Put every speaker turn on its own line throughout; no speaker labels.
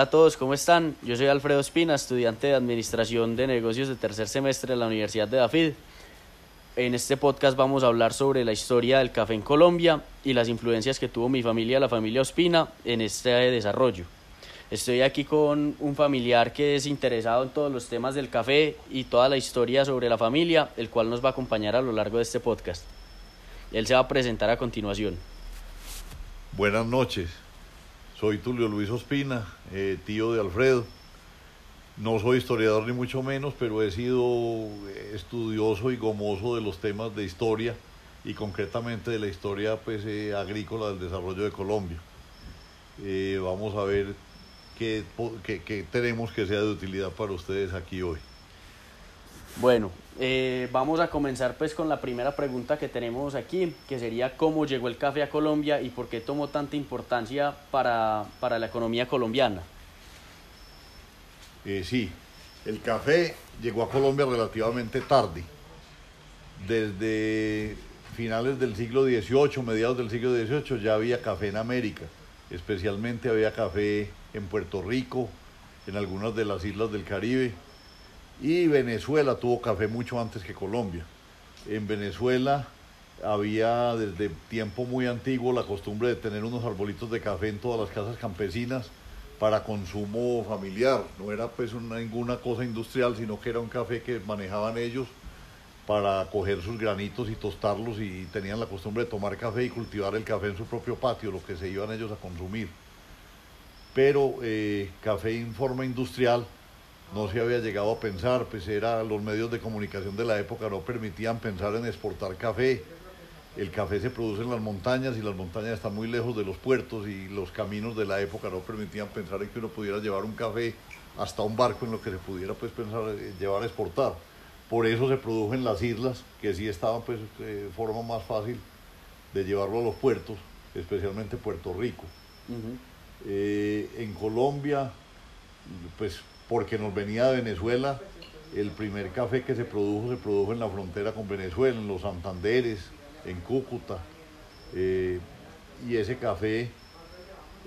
Hola a todos, ¿cómo están? Yo soy Alfredo Espina, estudiante de Administración de Negocios de tercer semestre de la Universidad de Dafid. En este podcast vamos a hablar sobre la historia del café en Colombia y las influencias que tuvo mi familia, la familia Ospina, en este desarrollo. Estoy aquí con un familiar que es interesado en todos los temas del café y toda la historia sobre la familia, el cual nos va a acompañar a lo largo de este podcast. Él se va a presentar a continuación.
Buenas noches, soy Tulio Luis Ospina, eh, tío de Alfredo. No soy historiador ni mucho menos, pero he sido estudioso y gomoso de los temas de historia y concretamente de la historia pues, eh, agrícola del desarrollo de Colombia. Eh, vamos a ver qué, tenemos que sea de utilidad para ustedes aquí hoy.
Bueno, eh, vamos a comenzar pues con la primera pregunta que tenemos aquí, que sería cómo llegó el café a Colombia y por qué tomó tanta importancia para, la economía colombiana.
Eh, sí, el café llegó a Colombia relativamente tarde. Desde finales del siglo XVIII, mediados del siglo XVIII, ya había café en América. Especialmente había café en Puerto Rico, en algunas de las islas del Caribe. Y Venezuela tuvo café mucho antes que Colombia. En Venezuela había desde tiempo muy antiguo la costumbre de tener unos arbolitos de café en todas las casas campesinas para consumo familiar. No era pues ninguna cosa industrial, sino que era un café que manejaban ellos para coger sus granitos y tostarlos y tenían la costumbre de tomar café y cultivar el café en su propio patio, lo que se iban ellos a consumir pero eh, café en forma industrial no se había llegado a pensar, pues era, los medios de comunicación de la época no permitían pensar en exportar café. El café se produce en las montañas y las montañas están muy lejos de los puertos y los caminos de la época no permitían pensar en que uno pudiera llevar un café hasta un barco en lo que se pudiera pues pensar eh, llevar a exportar. Por eso se produjo en las islas, que sí estaban pues de eh, forma más fácil de llevarlo a los puertos, especialmente Puerto Rico. Eh, en Colombia, pues porque nos venía de Venezuela, el primer café que se produjo se produjo en la frontera con Venezuela, en los Santanderes, en Cúcuta. Eh, y ese café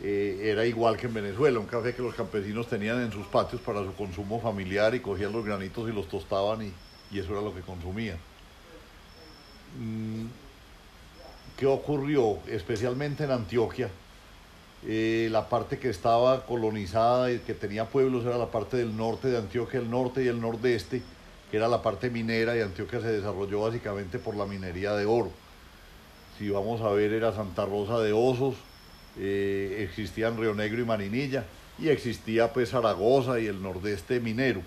eh, era igual que en Venezuela, un café que los campesinos tenían en sus patios para su consumo familiar y cogían los granitos y los tostaban y, y eso era lo que consumían. Mm, ¿Qué ocurrió? Especialmente en Antioquia, eh, la parte que estaba colonizada y que tenía pueblos era la parte del norte de Antioquia, el norte y el nordeste, que era la parte minera y Antioquia se desarrolló básicamente por la minería de oro. Si vamos a ver era Santa Rosa de Osos, eh, existían Río Negro y Marinilla y existía pues Zaragoza y el nordeste minero,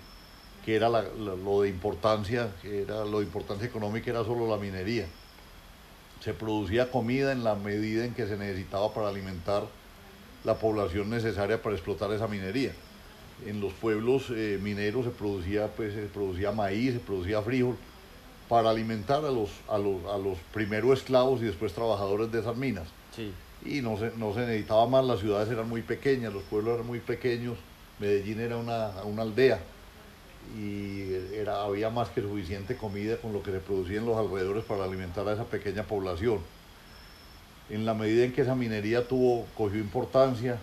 que era lo de importancia, era lo de importancia económica era solo la minería. Se producía comida en la medida en que se necesitaba para alimentar la población necesaria para explotar esa minería. En los pueblos eh, mineros se producía, pues, se producía maíz, se producía frijol, para alimentar a los, a los, a los primeros esclavos y después trabajadores de esas minas. Y no se, no se necesitaba más, las ciudades eran muy pequeñas, los pueblos eran muy pequeños, Medellín era una, una aldea y era, había más que suficiente comida con lo que se producía en los alrededores para alimentar a esa pequeña población en la medida en que esa minería tuvo, cogió importancia,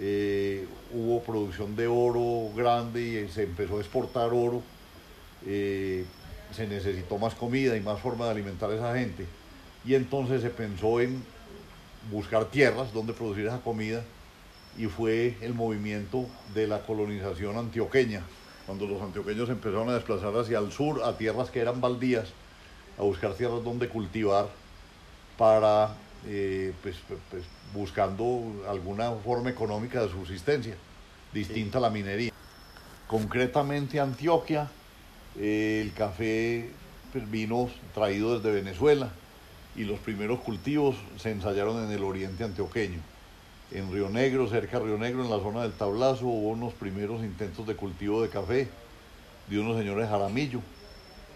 eh, hubo producción de oro grande y se empezó a exportar oro, eh, se necesitó más comida y más forma de alimentar a esa gente. Y entonces se pensó en buscar tierras donde producir esa comida y fue el movimiento de la colonización antioqueña, cuando los antioqueños empezaron a desplazar hacia el sur, a tierras que eran baldías, a buscar tierras donde cultivar para eh, pues, pues, pues, buscando alguna forma económica de subsistencia, distinta a la minería. Concretamente Antioquia, eh, el café pues, vino traído desde Venezuela y los primeros cultivos se ensayaron en el oriente antioqueño. En Río Negro, cerca de Río Negro, en la zona del Tablazo, hubo unos primeros intentos de cultivo de café de unos señores Jaramillo,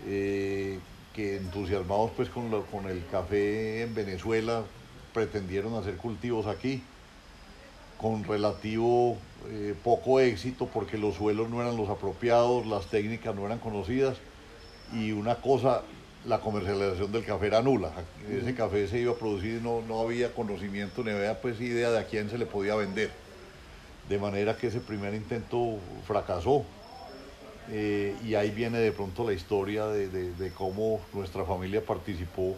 eh, que entusiasmados pues con, con el café en Venezuela pretendieron hacer cultivos aquí con relativo eh, poco éxito porque los suelos no eran los apropiados, las técnicas no eran conocidas y una cosa, la comercialización del café era nula. Ese café se iba a producir y no, no había conocimiento ni había pues idea de a quién se le podía vender. de manera que ese primer intento fracasó. Eh, y ahí viene de pronto la historia de, de, de, cómo nuestra familia participó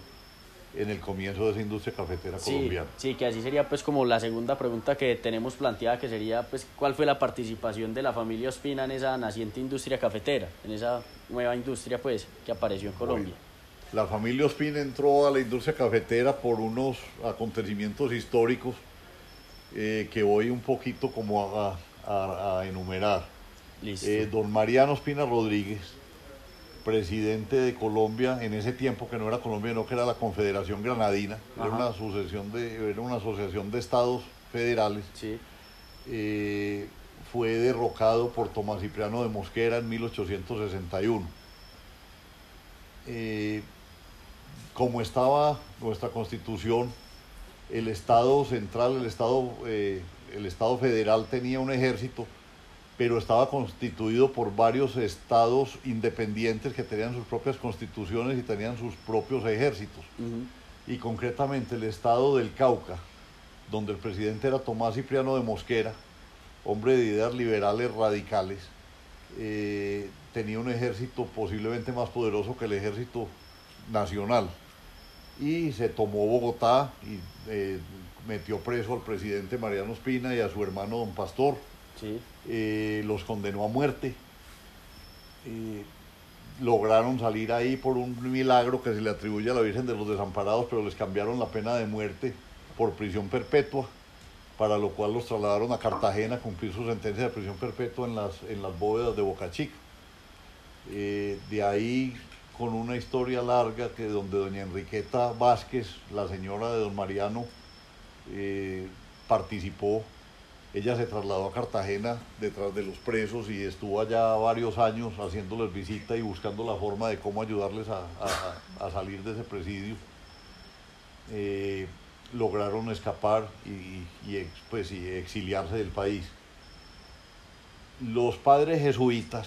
en el comienzo de esa industria cafetera
sí,
colombiana.
Sí, que así sería pues como la segunda pregunta que tenemos planteada, que sería pues cuál fue la participación de la familia Ospina en esa naciente industria cafetera, en esa nueva industria pues que apareció en Colombia.
Bueno, la familia Ospina entró a la industria cafetera por unos acontecimientos históricos eh, que voy un poquito como a, a, a enumerar. Eh, don Mariano Ospina Rodríguez, presidente de Colombia en ese tiempo que no era Colombia, no que era la Confederación Granadina, era una, sucesión de, era una asociación de estados federales.
Sí.
Eh, fue derrocado por Tomás Cipriano de Mosquera en 1861. Eh, como estaba nuestra constitución, el Estado central, el Estado, el Estado federal tenía un ejército pero estaba constituido por varios estados independientes que tenían sus propias constituciones y tenían sus propios ejércitos. Uh -huh. Y concretamente el estado del Cauca, donde el presidente era Tomás Cipriano de Mosquera, hombre de ideas liberales radicales, eh, tenía un ejército posiblemente más poderoso que el ejército nacional. Y se tomó Bogotá y eh, metió preso al presidente Mariano Espina y a su hermano don Pastor
Sí.
Eh, los condenó a muerte. Eh, lograron salir ahí por un milagro que se le atribuye a la Virgen de los Desamparados, pero les cambiaron la pena de muerte por prisión perpetua, para lo cual los trasladaron a Cartagena a cumplir su sentencia de prisión perpetua en las, en las bóvedas de Boca Chica. Eh, de ahí con una historia larga que donde doña Enriqueta Vázquez, la señora de don Mariano, participó ella se trasladó a Cartagena detrás de los presos y estuvo allá varios años haciéndoles visita y buscando la forma de cómo ayudarles a, a, salir de ese presidio. Eh, lograron escapar y, y, pues, y, exiliarse del país. Los padres jesuitas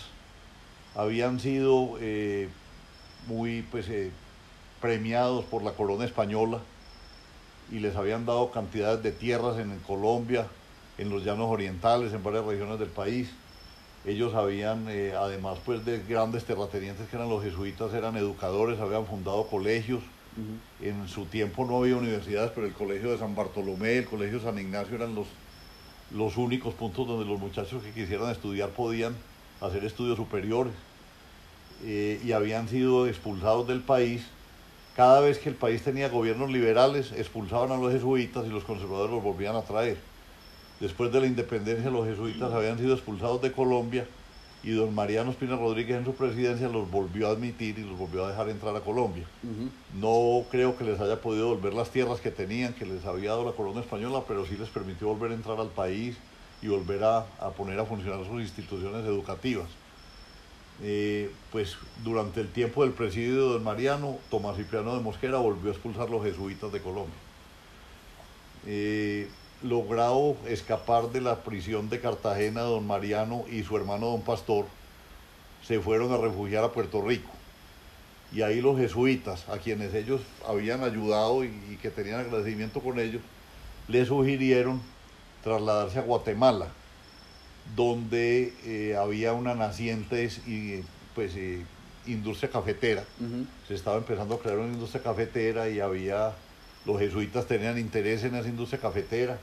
habían sido eh, muy pues, eh, premiados por la corona española y les habían dado cantidades de tierras en Colombia, en los llanos orientales, en varias regiones del país. Ellos habían, eh, además pues de grandes terratenientes que eran los jesuitas, eran educadores, habían fundado colegios. Uh -huh. En su tiempo no había universidades, pero el colegio de San Bartolomé, el colegio de San Ignacio eran los, los únicos puntos donde los muchachos que quisieran estudiar podían hacer estudios superiores. Eh, y habían sido expulsados del país. Cada vez que el país tenía gobiernos liberales, expulsaban a los jesuitas y los conservadores los volvían a traer. Después de la independencia, los jesuitas habían sido expulsados de Colombia y don Mariano Espina Rodríguez en su presidencia los volvió a admitir y los volvió a dejar entrar a Colombia. Uh -huh. No creo que les haya podido volver las tierras que tenían, que les había dado la corona española, pero sí les permitió volver a entrar al país y volver a, a poner a funcionar sus instituciones educativas. Eh, pues durante el tiempo del presidio de don Mariano, Tomás Cipriano de Mosquera volvió a expulsar los jesuitas de Colombia. Eh, logrado escapar de la prisión de Cartagena, don Mariano y su hermano don Pastor se fueron a refugiar a Puerto Rico. Y ahí los jesuitas, a quienes ellos habían ayudado y, y que tenían agradecimiento con ellos, les sugirieron trasladarse a Guatemala, donde eh, había una naciente y, pues, eh, industria cafetera. Uh -huh. Se estaba empezando a crear una industria cafetera y había los jesuitas tenían interés en esa industria cafetera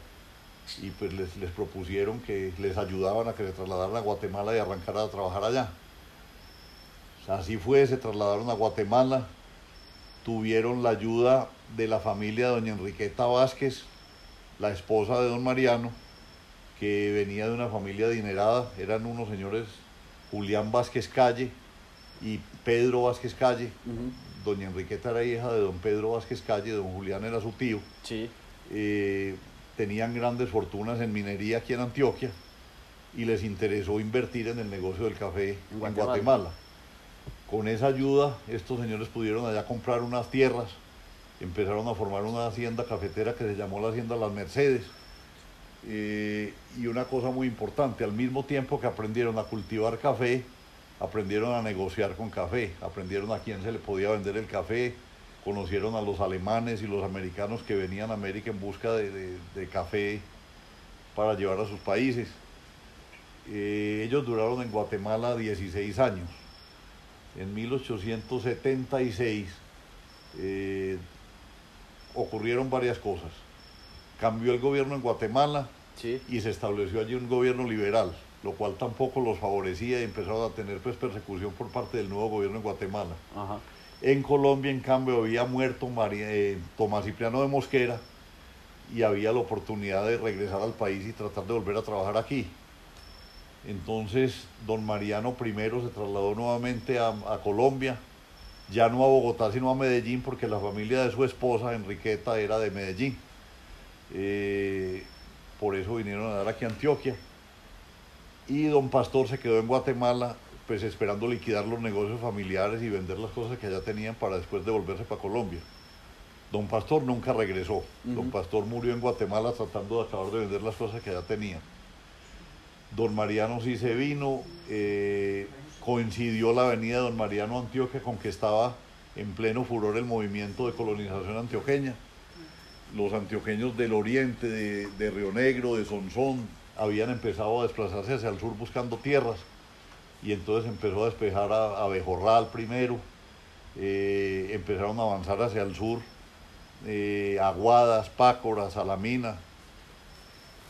y pues les, les, propusieron que les ayudaban a que se trasladaran a Guatemala y arrancaran a trabajar allá. Así fue, se trasladaron a Guatemala, tuvieron la ayuda de la familia de doña Enriqueta Vázquez, la esposa de don Mariano, que venía de una familia adinerada, eran unos señores Julián Vázquez Calle y Pedro Vázquez Calle. Doña Enriqueta era hija de don Pedro Vázquez Calle, don Julián era su tío.
Sí.
Eh, tenían grandes fortunas en minería aquí en Antioquia y les interesó invertir en el negocio del café en Guatemala. Con esa ayuda, estos señores pudieron allá comprar unas tierras, empezaron a formar una hacienda cafetera que se llamó la Hacienda Las Mercedes. Eh, y una cosa muy importante, al mismo tiempo que aprendieron a cultivar café, aprendieron a negociar con café, aprendieron a quién se le podía vender el café, conocieron a los alemanes y los americanos que venían a América en busca de, de, de café para llevar a sus países. Eh, ellos duraron en Guatemala 16 años. En 1876 eh, ocurrieron varias cosas. Cambió el gobierno en Guatemala y se estableció allí un gobierno liberal, lo cual tampoco los favorecía y empezaron a tener pues, persecución por parte del nuevo gobierno en Guatemala. En Colombia, en cambio, había muerto eh, Tomás Cipriano de Mosquera y había la oportunidad de regresar al país y tratar de volver a trabajar aquí. Entonces, don Mariano I se trasladó nuevamente a, Colombia, ya no a Bogotá, sino a Medellín, porque la familia de su esposa, Enriqueta, era de Medellín. Eh, por eso vinieron a dar aquí a Antioquia. Y don Pastor se quedó en Guatemala, pues esperando liquidar los negocios familiares y vender las cosas que allá tenían para después devolverse para Colombia. Don Pastor nunca regresó. Don Pastor murió en Guatemala tratando de acabar de vender las cosas que allá tenía. Don Mariano sí se vino, eh, coincidió la venida de Don Mariano Antioquia con que estaba en pleno furor el movimiento de colonización antioqueña. Los antioqueños del oriente, de, Río Negro, de Sonsón, habían empezado a desplazarse hacia el sur buscando tierras y entonces empezó a despejar a, Bejorral primero, eh, empezaron a avanzar hacia el sur, eh, Aguadas, Pácoras, Salamina,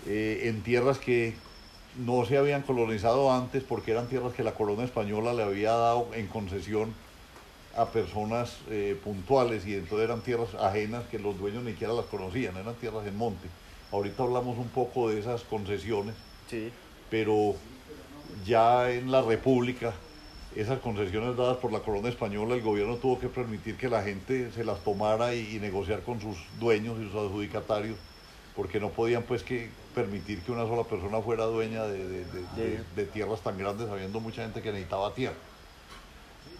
en tierras que no se habían colonizado antes porque eran tierras que la corona española le había dado en concesión a personas eh, puntuales y entonces eran tierras ajenas que los dueños ni siquiera las conocían, eran tierras en monte. Ahorita hablamos un poco de esas concesiones, sí. pero ya en la República, esas concesiones dadas por la corona española, el gobierno tuvo que permitir que la gente se las tomara y negociar con sus dueños y sus adjudicatarios porque no podían pues que permitir que una sola persona fuera dueña de, tierras tan grandes, habiendo mucha gente que necesitaba tierra.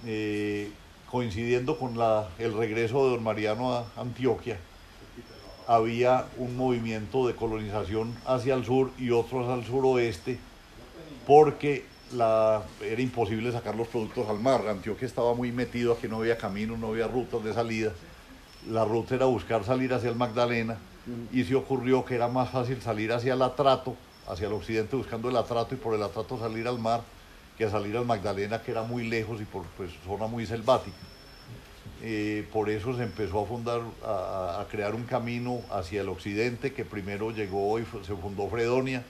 Eh, coincidiendo con la, el regreso de don Mariano a Antioquia, había un movimiento de colonización hacia el sur y otro hacia el suroeste, porque la, era imposible sacar los productos al mar. Antioquia estaba muy metido, aquí no había camino, no había rutas de salida. La ruta era buscar salir hacia el Magdalena y se ocurrió que era más fácil salir hacia el Atrato, hacia el occidente buscando el Atrato y por el Atrato salir al mar que salir al Magdalena que era muy lejos y por pues, zona muy selvática. Eh, por eso se empezó a fundar, a, crear un camino hacia el occidente que primero llegó y se fundó Fredonia,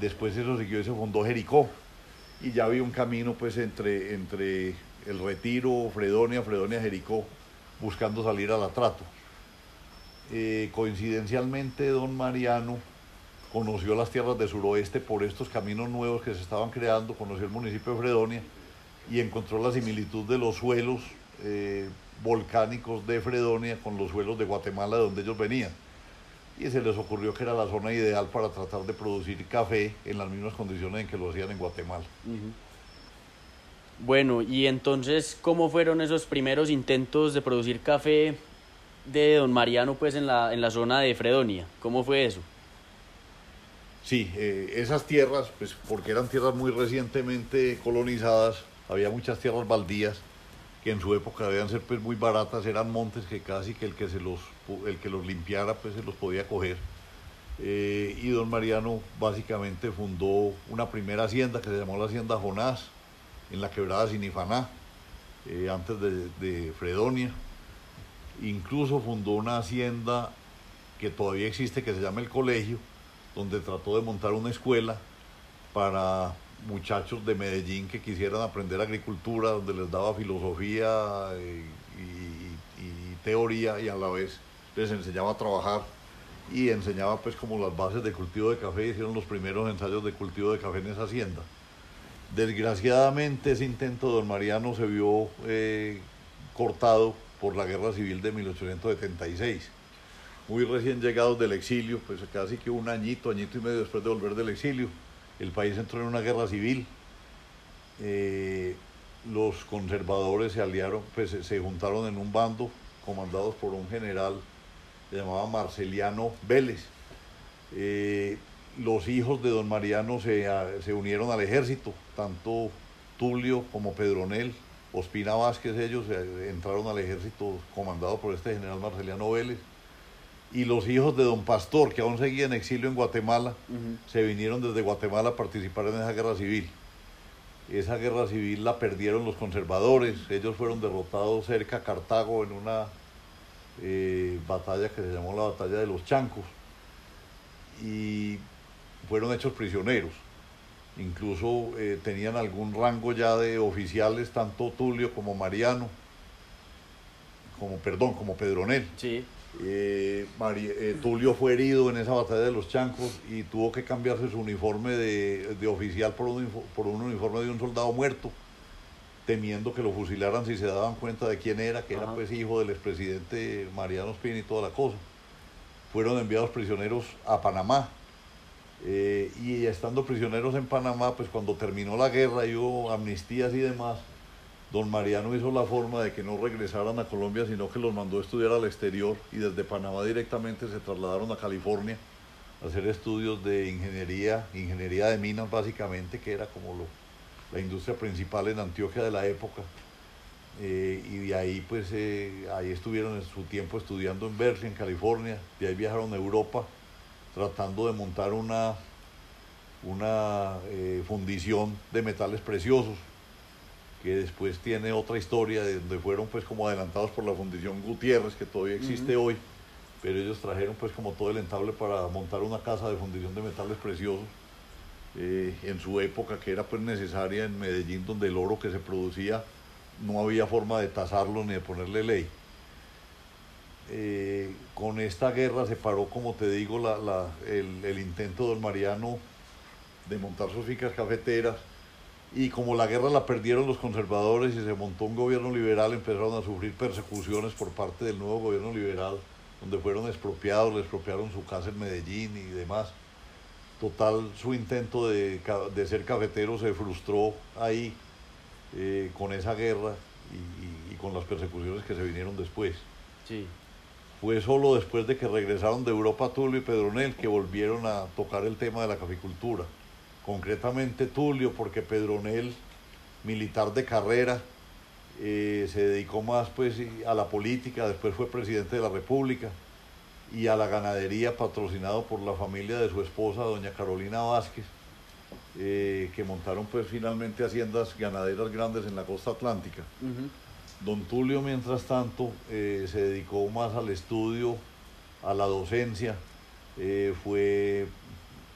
después eso siguió y se fundó Jericó y ya había un camino pues entre, entre el Retiro, Fredonia, Fredonia, Jericó, buscando salir al Atrato. Eh, coincidencialmente don Mariano conoció las tierras del suroeste por estos caminos nuevos que se estaban creando, conoció el municipio de Fredonia y encontró la similitud de los suelos eh, volcánicos de Fredonia con los suelos de Guatemala de donde ellos venían. Y se les ocurrió que era la zona ideal para tratar de producir café en las mismas condiciones en que lo hacían en Guatemala.
Bueno, y entonces, ¿cómo fueron esos primeros intentos de producir café de don Mariano pues en la, en la zona de Fredonia. ¿Cómo fue eso?
Sí, eh, esas tierras, pues porque eran tierras muy recientemente colonizadas, había muchas tierras baldías que en su época debían ser pues muy baratas, eran montes que casi que el que, se los, el que los limpiara pues se los podía coger. Eh, y don Mariano básicamente fundó una primera hacienda que se llamó la Hacienda Jonás, en la quebrada Sinifaná, eh, antes de, de Fredonia Incluso fundó una hacienda que todavía existe, que se llama El Colegio, donde trató de montar una escuela para muchachos de Medellín que quisieran aprender agricultura, donde les daba filosofía eh, y, teoría y a la vez les enseñaba a trabajar y enseñaba pues como las bases de cultivo de café y hicieron los primeros ensayos de cultivo de café en esa hacienda. Desgraciadamente ese intento de don Mariano se vio eh, cortado por la guerra civil de 1876. Muy recién llegados del exilio, pues casi que un añito, añito y medio después de volver del exilio, el país entró en una guerra civil. Eh, los conservadores se aliaron, pues se juntaron en un bando comandados por un general llamado Marceliano Vélez. Eh, los hijos de don Mariano se, se, unieron al ejército, tanto Tulio como Pedronel, Ospina Vázquez, ellos eh, entraron al ejército comandado por este general Marceliano Vélez. Y los hijos de don Pastor, que aún seguía en exilio en Guatemala, se vinieron desde Guatemala a participar en esa guerra civil. Esa guerra civil la perdieron los conservadores, ellos fueron derrotados cerca a Cartago en una eh, batalla que se llamó la batalla de los Chancos y fueron hechos prisioneros. Incluso eh, tenían algún rango ya de oficiales, tanto Tulio como Mariano, como perdón, como Pedronel.
Sí.
Eh, eh, Tulio fue herido en esa batalla de los Chancos y tuvo que cambiarse su uniforme de, oficial por un, por un, uniforme de un soldado muerto, temiendo que lo fusilaran si se daban cuenta de quién era, que era pues hijo del expresidente Mariano Espina y toda la cosa. Fueron enviados prisioneros a Panamá. Eh, y estando prisioneros en Panamá, pues cuando terminó la guerra y hubo amnistías y demás, don Mariano hizo la forma de que no regresaran a Colombia, sino que los mandó a estudiar al exterior y desde Panamá directamente se trasladaron a California a hacer estudios de ingeniería, ingeniería de minas básicamente, que era como lo, la industria principal en Antioquia de la época. Eh, y de ahí pues eh, ahí estuvieron en su tiempo estudiando en Berkeley, en California, de ahí viajaron a Europa tratando de montar una, una eh, fundición de metales preciosos que después tiene otra historia de donde fueron pues como adelantados por la Fundición Gutiérrez, que todavía existe hoy, pero ellos trajeron pues como todo el entable para montar una casa de fundición de metales preciosos eh, en su época que era pues necesaria en Medellín donde el oro que se producía no había forma de tasarlo ni de ponerle ley. Eh, con esta guerra se paró, como te digo, la, el, el intento de don Mariano de montar sus ficas cafeteras y como la guerra la perdieron los conservadores y se montó un gobierno liberal, empezaron a sufrir persecuciones por parte del nuevo gobierno liberal, donde fueron expropiados, le expropiaron su casa en Medellín y demás. Total, su intento de, ser cafetero se frustró ahí eh, con esa guerra y, con las persecuciones que se vinieron después.
Sí.
Fue solo después de que regresaron de Europa Tulio y Pedronel que volvieron a tocar el tema de la caficultura concretamente Tulio, porque Pedronel, militar de carrera, eh, se dedicó más pues, a la política, después fue presidente de la República y a la ganadería patrocinado por la familia de su esposa, doña Carolina Vázquez, eh, que montaron pues finalmente haciendas ganaderas grandes en la costa atlántica. Don Tulio, mientras tanto, eh, se dedicó más al estudio, a la docencia, fue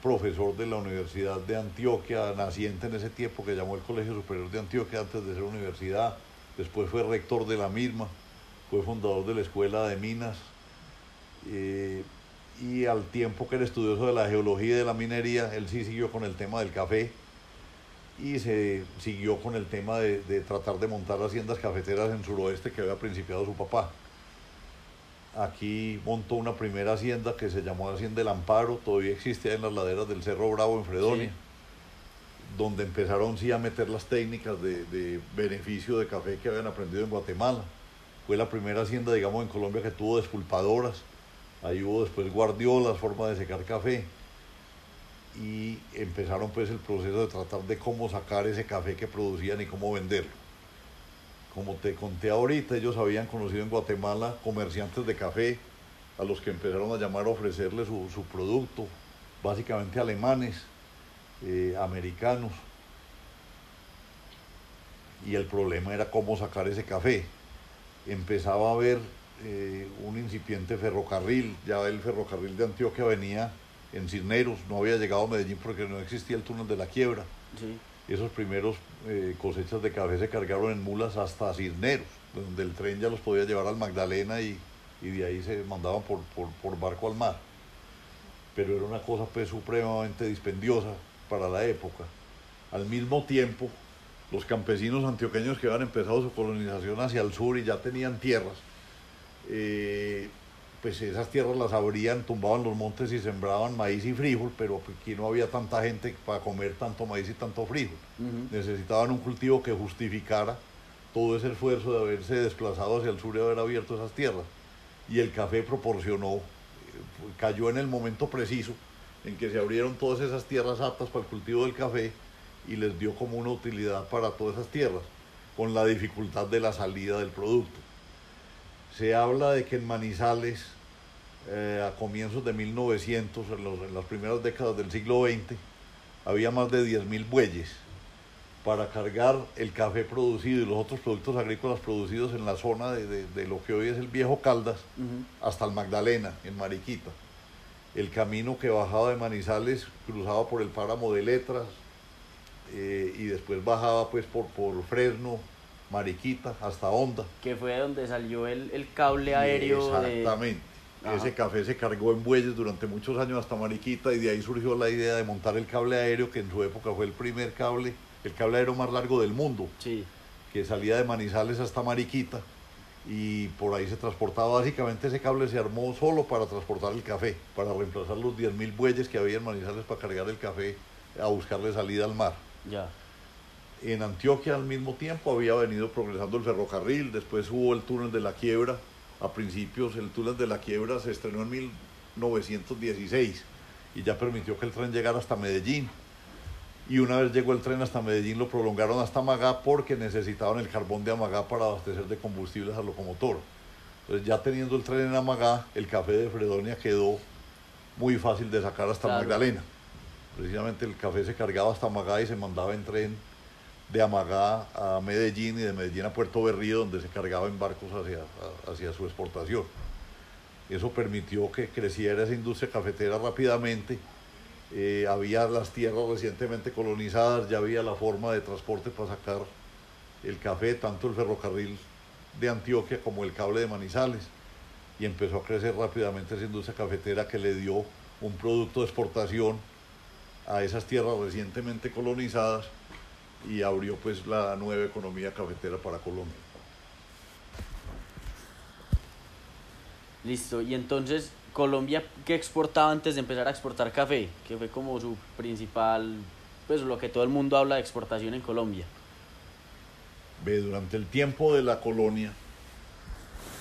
profesor de la Universidad de Antioquia, naciente en ese tiempo que llamó el Colegio Superior de Antioquia antes de ser universidad, después fue rector de la misma, fue fundador de la Escuela de Minas eh, y al tiempo que era estudioso de la geología y de la minería, él sí siguió con el tema del café y se siguió con el tema de, de tratar de montar haciendas cafeteras en suroeste que había principiado su papá. Aquí montó una primera hacienda que se llamó Hacienda del Amparo, todavía existía en las laderas del Cerro Bravo en Fredonia, donde empezaron sí a meter las técnicas de, beneficio de café que habían aprendido en Guatemala. Fue la primera hacienda, digamos, en Colombia que tuvo despulpadoras. Ahí hubo después guardiolas, forma de secar café. Y empezaron pues el proceso de tratar de cómo sacar ese café que producían y cómo venderlo. Como te conté ahorita, ellos habían conocido en Guatemala comerciantes de café a los que empezaron a llamar a ofrecerle su, producto, básicamente alemanes, eh, americanos. Y el problema era cómo sacar ese café. Empezaba a haber eh, un incipiente ferrocarril, ya el ferrocarril de Antioquia venía en Cisneros, no había llegado a Medellín porque no existía el túnel de la quiebra. Sí esos primeros eh, cosechas de café se cargaron en mulas hasta Cisneros, donde el tren ya los podía llevar al Magdalena y, de ahí se mandaban por, por, barco al mar. Pero era una cosa pues supremamente dispendiosa para la época. Al mismo tiempo, los campesinos antioqueños que habían empezado su colonización hacia el sur y ya tenían tierras, eh, pues esas tierras las abrían, tumbaban los montes y sembraban maíz y frijol, pero aquí no había tanta gente para comer tanto maíz y tanto frijol. Necesitaban un cultivo que justificara todo ese esfuerzo de haberse desplazado hacia el sur y haber abierto esas tierras. Y el café proporcionó, eh, cayó en el momento preciso en que se abrieron todas esas tierras aptas para el cultivo del café y les dio como una utilidad para todas esas tierras, con la dificultad de la salida del producto. Se habla de que en Manizales eh, a comienzos de 1900, en, los- en las primeras décadas del siglo XX, había más de 10.000 bueyes para cargar el café producido y los otros productos agrícolas producidos en la zona de, de- de lo que hoy es el viejo Caldas hasta el Magdalena, en Mariquita. El camino que bajaba de Manizales cruzaba por el páramo de Letras eh, y después bajaba pues por, por Fresno, Mariquita, hasta Honda.
Que fue donde salió el, el cable aéreo.
Exactamente. Ese café se cargó en bueyes durante muchos años hasta Mariquita y de ahí surgió la idea de montar el cable aéreo, que en su época fue el primer cable, el cable aéreo más largo del mundo,
Sí,
que salía de Manizales hasta Mariquita y por ahí se transportaba. Básicamente ese cable se armó solo para transportar el café, para reemplazar los 10.000 bueyes que había en Manizales para cargar el café a buscarle salida al mar.
ya.
En Antioquia al mismo tiempo había venido progresando el ferrocarril, después hubo el túnel de la quiebra, a principios el túnel de la quiebra se estrenó en 1916 y ya permitió que el tren llegara hasta Medellín. Y una vez llegó el tren hasta Medellín lo prolongaron hasta Amagá porque necesitaban el carbón de Amagá para abastecer de combustibles al locomotor. Entonces ya teniendo el tren en Amagá, el café de Fredonia quedó muy fácil de sacar hasta
Claro.
Magdalena. Precisamente el café se cargaba hasta Amagá y se mandaba en tren de Amagá a Medellín y de Medellín a Puerto Berrío, donde se cargaba en barcos hacia, hacia su exportación. Eso permitió que creciera esa industria cafetera rápidamente. Eh, había las tierras recientemente colonizadas, ya había la forma de transporte para sacar el café, tanto el ferrocarril de Antioquia como el cable de Manizales. Y empezó a crecer rápidamente esa industria cafetera que le dio un producto de exportación a esas tierras recientemente colonizadas y abrió pues la nueva economía cafetera para Colombia.
Listo. Y entonces, Colombia, ¿qué exportaba antes de empezar a exportar café? Que fue como su principal, pues lo que todo el mundo habla de exportación en Colombia.
Ve, durante el tiempo de la colonia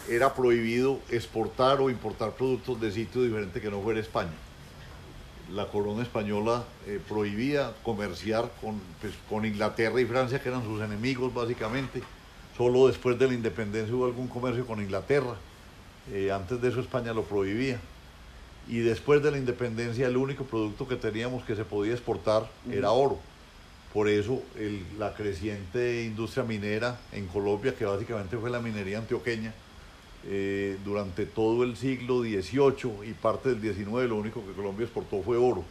era prohibido exportar o importar productos de sitio diferente que no fuera España. La corona española eh, prohibía comerciar con, pues, con Inglaterra y Francia, que eran sus enemigos básicamente. Solo después de la independencia hubo algún comercio con Inglaterra. Eh, antes de eso España lo prohibía. Y después de la independencia el único producto que teníamos que se podía exportar era oro. Por eso el- la creciente industria minera en Colombia, que básicamente fue la minería antioqueña, eh, durante todo el siglo XVIII y parte del XIX lo único que Colombia exportó fue oro.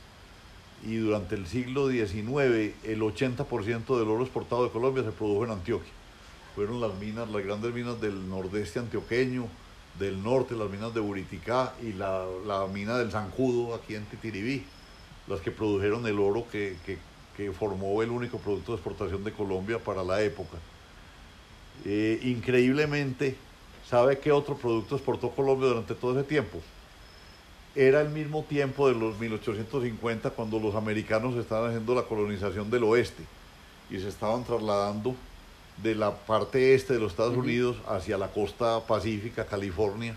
Y durante el siglo XIX el 80% del oro exportado de Colombia se produjo en Antioquia. Fueron las minas, las grandes minas del nordeste antioqueño, del norte, las minas de Buriticá y la, la mina del Zancudo aquí en Titiribí, las que produjeron el oro que, que- que formó el único producto de exportación de Colombia para la época. Eh, increíblemente, ¿sabe qué otro producto exportó Colombia durante todo ese tiempo? Era el mismo tiempo de los 1850 cuando los americanos estaban haciendo la colonización del oeste y se estaban trasladando de la parte este de los Estados. Unidos hacia la costa pacífica, California.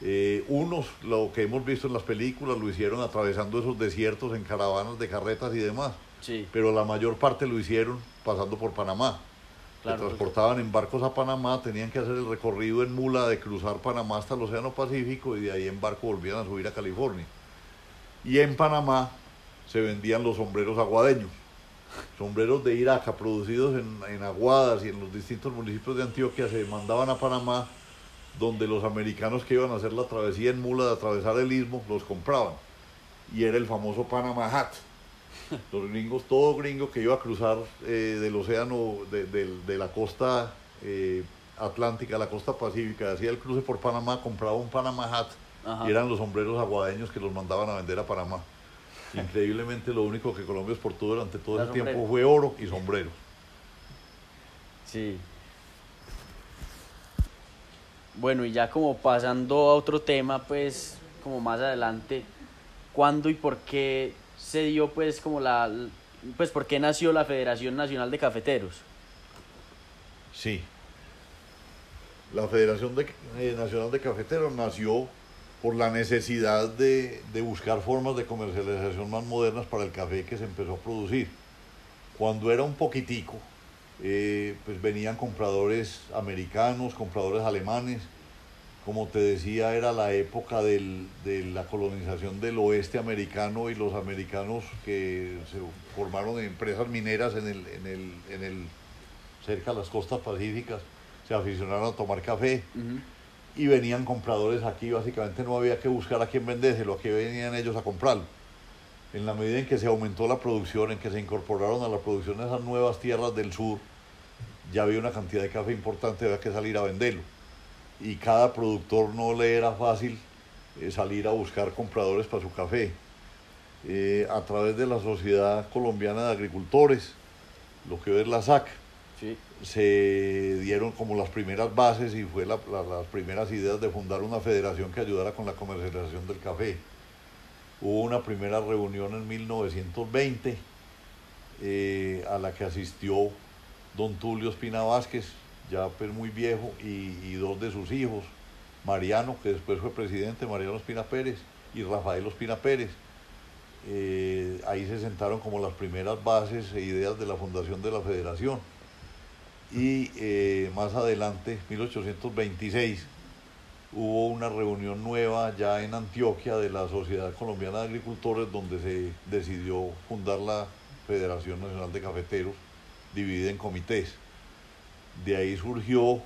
Eh, unos, lo que hemos visto en las películas, lo hicieron atravesando esos desiertos en caravanas de carretas y demás,
Sí,
pero la mayor parte lo hicieron pasando por Panamá.
Claro,
Se transportaban en barcos a Panamá, tenían que hacer el recorrido en mula de cruzar Panamá hasta el Océano Pacífico y de ahí en barco volvían a subir a California. Y en Panamá se vendían los sombreros aguadeños, sombreros de Iraca producidos en, en Aguadas y en los distintos municipios de Antioquia se mandaban a Panamá, donde los americanos que iban a hacer la travesía en mula de atravesar el istmo los compraban. Y era el famoso Panama Hat. Los gringos, todo gringo que iba a cruzar eh, del océano, de, del- de la costa eh, atlántica a la costa pacífica, hacía el cruce por Panamá, compraba un Panama Hat
Ajá.
y eran los sombreros aguadeños que los mandaban a vender a Panamá. Increíblemente lo único que Colombia exportó durante todo ese tiempo fue oro y sombreros.
Sí. Bueno, y ya como pasando a otro tema, pues, como más adelante, ¿cuándo y por qué se dio, pues, como la, pues, por qué nació la Federación Nacional de Cafeteros?
Sí. La Federación de- eh, Nacional de Cafeteros nació por la necesidad de, de buscar formas de comercialización más modernas para el café que se empezó a producir. Cuando era un poquitico, eh, pues venían compradores americanos, compradores alemanes, como te decía, era la época del, de la colonización del oeste americano y los americanos que se formaron en empresas mineras en el, en el, en el, cerca de las costas pacíficas, se aficionaron a tomar café y venían compradores aquí, básicamente no había que buscar a quién vendérselo, aquí venían ellos a comprarlo. En la medida en que se aumentó la producción, en que se incorporaron a la producción esas nuevas tierras del sur, ya había una cantidad de café importante, había que salir a venderlo y cada productor no le era fácil eh, salir a buscar compradores para su café. Eh, a través de la Sociedad Colombiana de Agricultores, lo que hoy es la SAC, se dieron como las primeras bases y fue las primeras ideas de fundar una federación que ayudara con la comercialización del café. Hubo una primera reunión en 1920 eh, a la que asistió don Tulio Espina Vázquez, ya pues muy viejo, y, dos de sus hijos, Mariano, que después fue presidente, Mariano Espina Pérez, y Rafael Espina Pérez. Eh, ahí se sentaron como las primeras bases e ideas de la fundación de la federación. Y eh, más adelante, 1826, hubo una reunión nueva ya en Antioquia de la Sociedad Colombiana de Agricultores, donde se decidió fundar la Federación Nacional de Cafeteros, dividida en comités. De ahí surgió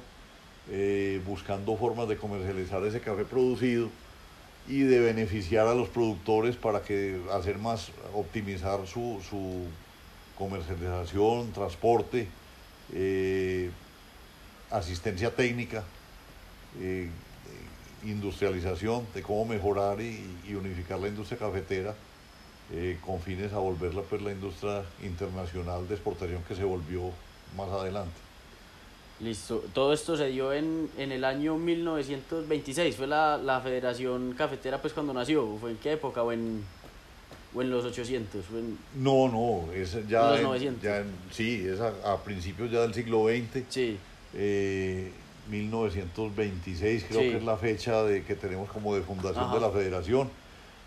eh, buscando formas de comercializar ese café producido y de beneficiar a los productores para que hacer más, optimizar su, comercialización, transporte, eh, asistencia técnica, eh, industrialización, de cómo mejorar y, unificar la industria cafetera con fines a volverla pues la industria internacional de exportación que se volvió más adelante.
Listo. Todo esto se dio en, en el año 1926. ¿Fue la, la, Federación Cafetera pues cuando nació? ¿Fue en qué época? ¿O en, o en los 800?
No, no. Es ya ¿En los 900? ya sí, es a, principios ya del siglo XX.
Sí.
1926 eh, creo que es la fecha de que tenemos como de fundación de la federación.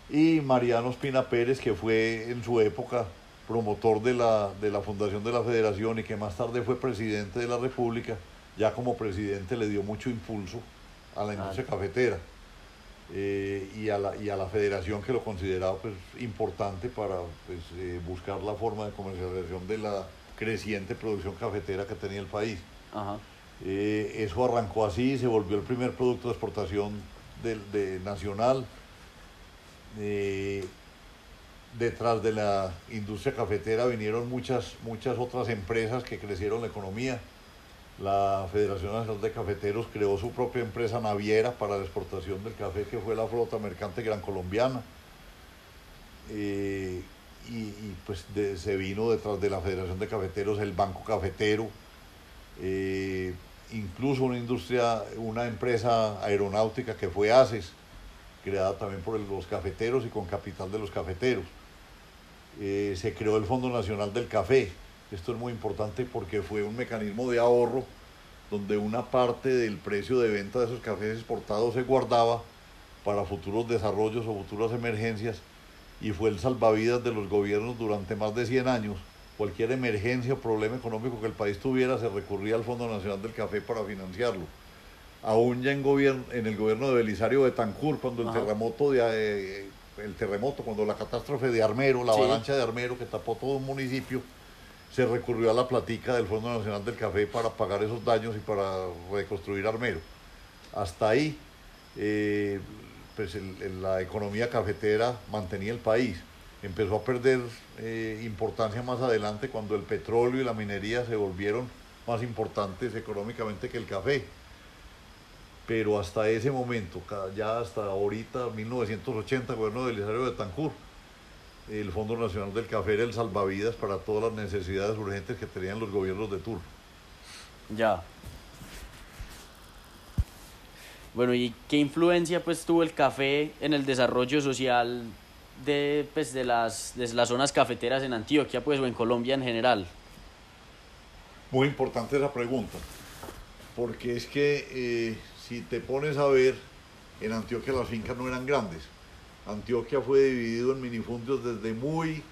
Y Mariano Espina Pérez, que fue en su época promotor de la, de la fundación de la federación y que más tarde fue presidente de la República, ya como presidente le dio mucho impulso a la industria cafetera eh, y, a la, y a la federación que lo consideraba pues, importante para pues, eh, buscar la forma de comercialización de la creciente producción cafetera que tenía el país. Eh, eso arrancó así, se volvió el primer producto de exportación de, de nacional detrás de la industria cafetera vinieron muchas, muchas otras empresas que crecieron la economía. La Federación Nacional de Cafeteros creó su propia empresa naviera para la exportación del café, que fue la flota mercante gran colombiana. Eh, y, pues se vino detrás de la Federación de Cafeteros el Banco Cafetero, eh, incluso una industria, una empresa aeronáutica que fue ACES, creada también por los cafeteros y con capital de los cafeteros. Eh, se creó el Fondo Nacional del Café. Esto es muy importante porque fue un mecanismo de ahorro donde una parte del precio de venta de esos cafés exportados se guardaba para futuros desarrollos o futuras emergencias y fue el salvavidas de los gobiernos durante más de 100 años. Cualquier emergencia o problema económico que el país tuviera se recurría al Fondo Nacional del Café para financiarlo. Aún ya en, gobierno, en el gobierno de Belisario Betancourt, cuando el terremoto de, eh, el terremoto, cuando la catástrofe de Armero, la avalancha de Armero que tapó todo un municipio, se recurrió a la platica del Fondo Nacional del Café para pagar esos daños y para reconstruir Armero. Hasta ahí, eh, pues la economía cafetera mantenía el país. Empezó a perder eh, importancia más adelante cuando el petróleo y la minería se volvieron más importantes económicamente que el café pero hasta ese momento, ya hasta ahorita, 1980, gobierno de Elisario de Tancur, el Fondo Nacional del Café era el salvavidas para todas las necesidades urgentes que tenían los gobiernos de turno.
Ya. Bueno, ¿y qué influencia pues tuvo el café en el desarrollo social de, pues, de, las, de las zonas cafeteras en Antioquia pues, o en Colombia en general?
Muy importante esa pregunta, porque es que eh, si te pones a ver, en Antioquia las fincas no eran grandes. Antioquia fue dividido en minifundios desde muy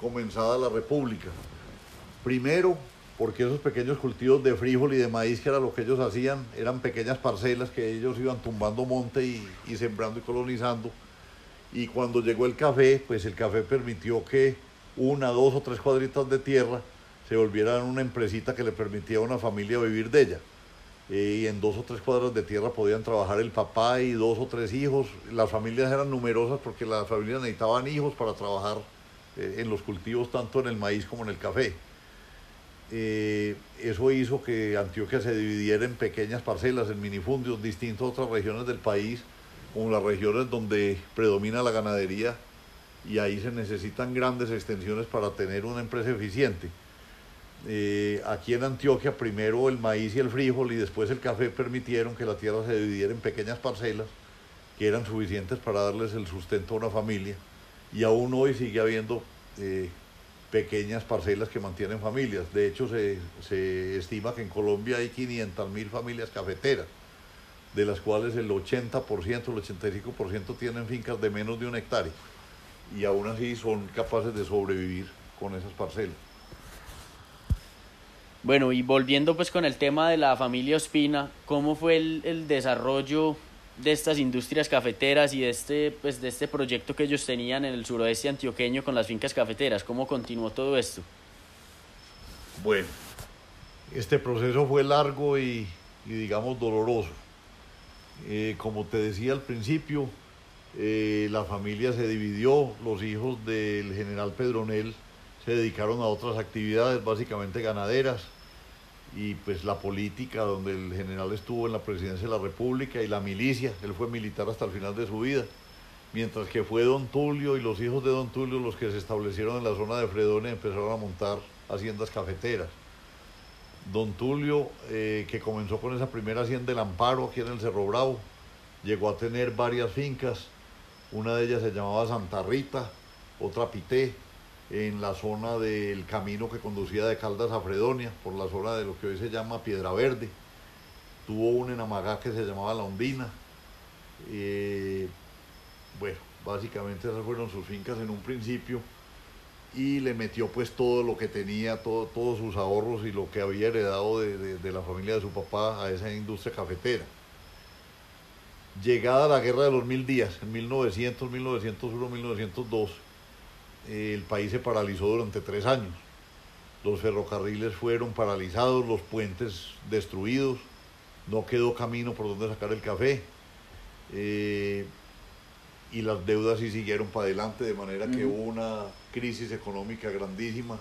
comenzada la República. Primero, porque esos pequeños cultivos de frijol y de maíz, que era lo que ellos hacían, eran pequeñas parcelas que ellos iban tumbando monte y, y sembrando y colonizando. Y cuando llegó el café, pues el café permitió que una, dos o tres cuadritas de tierra se volvieran una empresita que le permitía a una familia vivir de ella. Y en dos o tres cuadras de tierra podían trabajar el papá y dos o tres hijos. Las familias eran numerosas porque las familias necesitaban hijos para trabajar eh, en los cultivos, tanto en el maíz como en el café. Eh, eso hizo que Antioquia se dividiera en pequeñas parcelas, en minifundios distintos a otras regiones del país, como las regiones donde predomina la ganadería y ahí se necesitan grandes extensiones para tener una empresa eficiente. Eh, aquí en Antioquia primero el maíz y el frijol y después el café permitieron que la tierra se dividiera en pequeñas parcelas que eran suficientes para darles el sustento a una familia y aún hoy sigue habiendo eh, pequeñas parcelas que mantienen familias. De hecho se, se estima que en Colombia hay 500 mil familias cafeteras de las cuales el 80%, el 85% tienen fincas de menos de un hectárea y aún así son capaces de sobrevivir con esas parcelas.
Bueno, y volviendo pues con el tema de la familia Ospina, ¿cómo fue el, el desarrollo de estas industrias cafeteras y de este, pues, de este proyecto que ellos tenían en el suroeste antioqueño con las fincas cafeteras? ¿Cómo continuó todo esto?
Bueno, este proceso fue largo y, y digamos doloroso. Eh, como te decía al principio, eh, la familia se dividió, los hijos del general Pedronel se dedicaron a otras actividades, básicamente ganaderas, y pues la política, donde el general estuvo en la presidencia de la República, y la milicia, él fue militar hasta el final de su vida, mientras que fue don Tulio y los hijos de don Tulio los que se establecieron en la zona de Fredonia y empezaron a montar haciendas cafeteras. Don Tulio, eh, que comenzó con esa primera hacienda del Amparo aquí en el Cerro Bravo, llegó a tener varias fincas, una de ellas se llamaba Santa Rita, otra Pité, en la zona del camino que conducía de Caldas a Fredonia, por la zona de lo que hoy se llama Piedra Verde. Tuvo una en Amagá que se llamaba La Ondina. Eh, bueno, básicamente esas fueron sus fincas en un principio y le metió pues todo lo que tenía, todo, todos sus ahorros y lo que había heredado de, de, de, la familia de su papá a esa industria cafetera. Llegada la guerra de los mil días, en 1900, 1901, 1902, eh, el país se paralizó durante tres años. Los ferrocarriles fueron paralizados, los puentes destruidos, no quedó camino por donde sacar el café. Eh, y las deudas sí siguieron para adelante, de manera que hubo una crisis económica grandísima,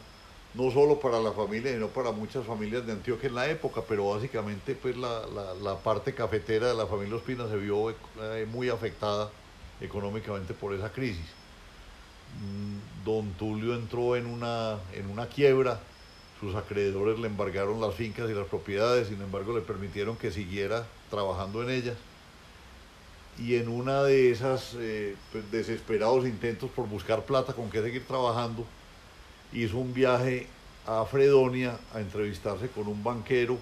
no solo para la familia, sino para muchas familias de Antioquia en la época, pero básicamente pues la, la, la parte cafetera de la familia Ospina se vio eh, muy afectada económicamente por esa crisis. Mm, don Tulio entró en una, en una quiebra, sus acreedores le embargaron las fincas y las propiedades, sin embargo le permitieron que siguiera trabajando en ellas. Y en una de esas eh, pues, desesperados intentos por buscar plata con que seguir trabajando, hizo un viaje a Fredonia a entrevistarse con un banquero,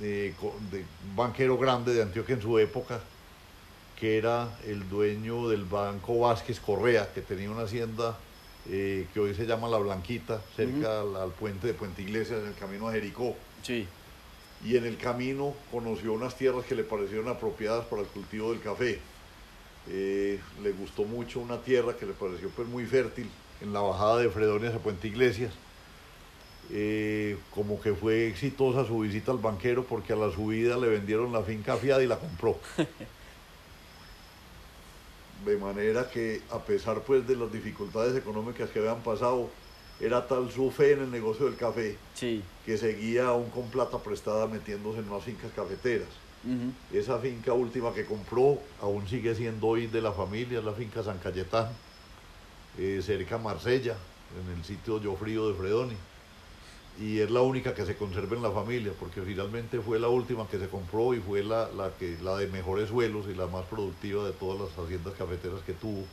de, de, un banquero grande de Antioquia en su época, que era el dueño del Banco Vázquez Correa, que tenía una hacienda eh, que hoy se llama La Blanquita, cerca uh -huh. al, al, puente de Puente Iglesias, en el camino a Jericó.
Sí
y en el camino conoció unas tierras que le parecieron apropiadas para el cultivo del café. Eh, le gustó mucho una tierra que le pareció pues, muy fértil en la bajada de Fredonia a Puente Iglesias. Eh, como que fue exitosa su visita al banquero porque a la subida le vendieron la finca fiada y la compró. De manera que a pesar pues de las dificultades económicas que habían pasado, era tal su fe en el negocio del café
sí.
que seguía aún con plata prestada metiéndose en unas fincas cafeteras.
Uh -huh.
Esa finca última que compró aún sigue siendo hoy de la familia, es la finca San Cayetán, eh, cerca a Marsella, en el sitio Jofrío de Fredoni. Y es la única que se conserva en la familia, porque finalmente fue la última que se compró y fue la, la, que, la de mejores suelos y la más productiva de todas las haciendas cafeteras que tuvo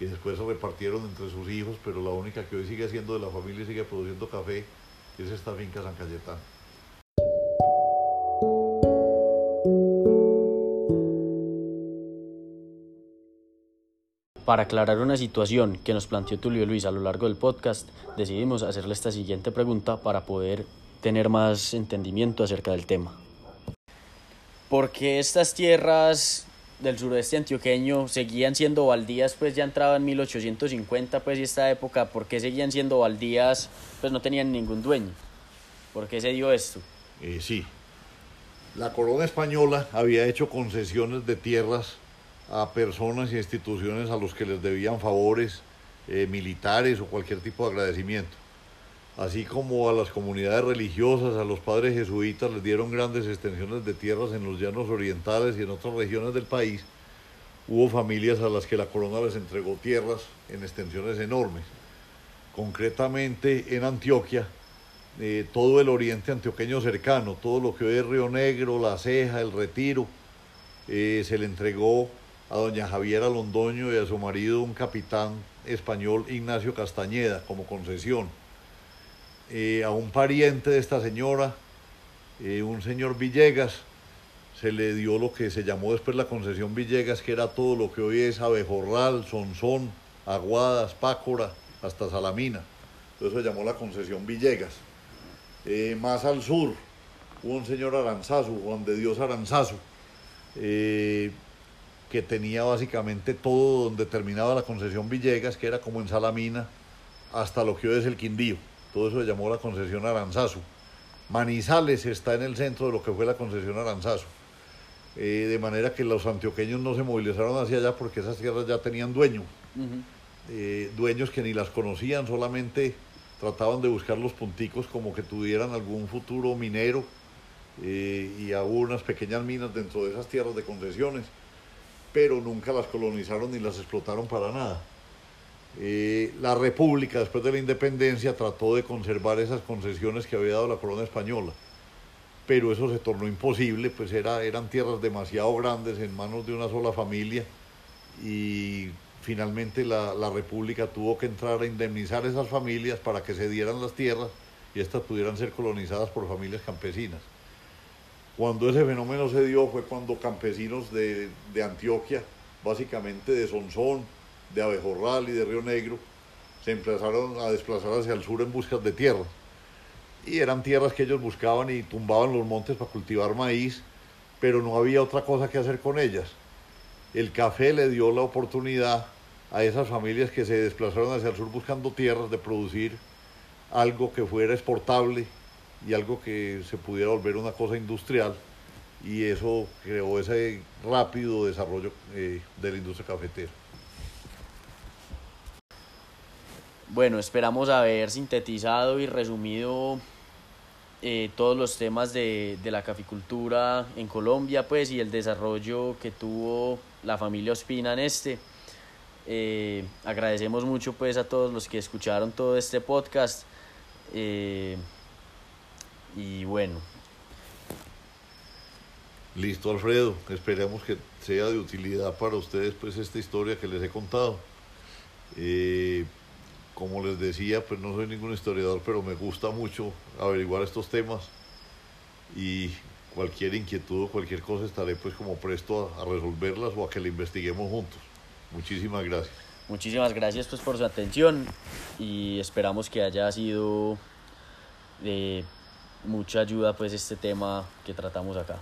y después se repartieron entre sus hijos, pero la única que hoy sigue siendo de la familia y sigue produciendo café es esta finca San Cayetán.
Para aclarar una situación que nos planteó Tulio Luis a lo largo del podcast, decidimos hacerle esta siguiente pregunta para poder tener más entendimiento acerca del tema. Porque estas tierras del suroeste antioqueño seguían siendo baldías, pues ya entraba en 1850, pues y esta época, ¿por qué seguían siendo baldías? Pues no tenían ningún dueño. ¿Por qué se dio esto?
Eh, sí, la corona española había hecho concesiones de tierras a personas y instituciones a los que les debían favores eh, militares o cualquier tipo de agradecimiento. Así como a las comunidades religiosas, a los padres jesuitas les dieron grandes extensiones de tierras en los llanos orientales y en otras regiones del país, hubo familias a las que la corona les entregó tierras en extensiones enormes. Concretamente en Antioquia, eh, todo el oriente antioqueño cercano, todo lo que hoy es Río Negro, La Ceja, El Retiro, eh, se le entregó a doña Javiera Londoño y a su marido un capitán español Ignacio Castañeda como concesión. Eh, a un pariente de esta señora, un señor Villegas, se le dio lo que se llamó después la concesión Villegas, que era todo lo que hoy es Abejorral, Sonsón, Aguadas, Pácora, hasta Salamina. Entonces se llamó la concesión Villegas. Eh, más al sur hubo un señor Aranzazu, Juan de Dios Aranzazu, eh, que tenía básicamente todo donde terminaba la concesión Villegas, que era como en Salamina, hasta lo que hoy es el Quindío. Todo eso se llamó la concesión Aranzazu. Manizales está en el centro de lo que fue la concesión Aranzazu. Eh, de manera que los antioqueños no se movilizaron hacia allá porque esas tierras ya tenían dueño. dueños que ni las conocían, solamente trataban de buscar los punticos como que tuvieran algún futuro minero eh, y hubo unas pequeñas minas dentro de esas tierras de concesiones, pero nunca las colonizaron ni las explotaron para nada. Eh, la República, después de la independencia, trató de conservar esas concesiones que había dado la corona española, pero eso se tornó imposible, pues era, eran tierras demasiado grandes en manos de una sola familia y finalmente la, República tuvo que entrar a indemnizar esas familias para que se dieran las tierras y estas pudieran ser colonizadas por familias campesinas. Cuando ese fenómeno se dio fue cuando campesinos de, Antioquia, básicamente de Sonsón, de Abejorral y de Río Negro, se empezaron a desplazar hacia el sur en busca de tierras. Y eran tierras que ellos buscaban y tumbaban los montes para cultivar maíz, pero no había otra cosa que hacer con ellas. El café le dio la oportunidad a esas familias que se desplazaron hacia el sur buscando tierras de producir algo que fuera exportable y algo que se pudiera volver una cosa industrial y eso creó ese rápido desarrollo eh, de la industria cafetera.
Bueno, esperamos haber sintetizado y resumido eh, todos los temas de, de, la caficultura en Colombia pues y el desarrollo que tuvo la familia Ospina en este. Eh, agradecemos mucho pues a todos los que escucharon todo este podcast. Y bueno.
Listo, Alfredo. Esperemos que sea de utilidad para ustedes pues esta historia que les he contado. Eh, como les decía, pues no soy ningún historiador, pero me gusta mucho averiguar estos temas y cualquier inquietud o cualquier cosa estaré pues como presto a, a resolverlas o a que la investiguemos juntos. Muchísimas gracias.
Muchísimas gracias pues por su atención y esperamos que haya sido de mucha ayuda pues este tema que tratamos acá.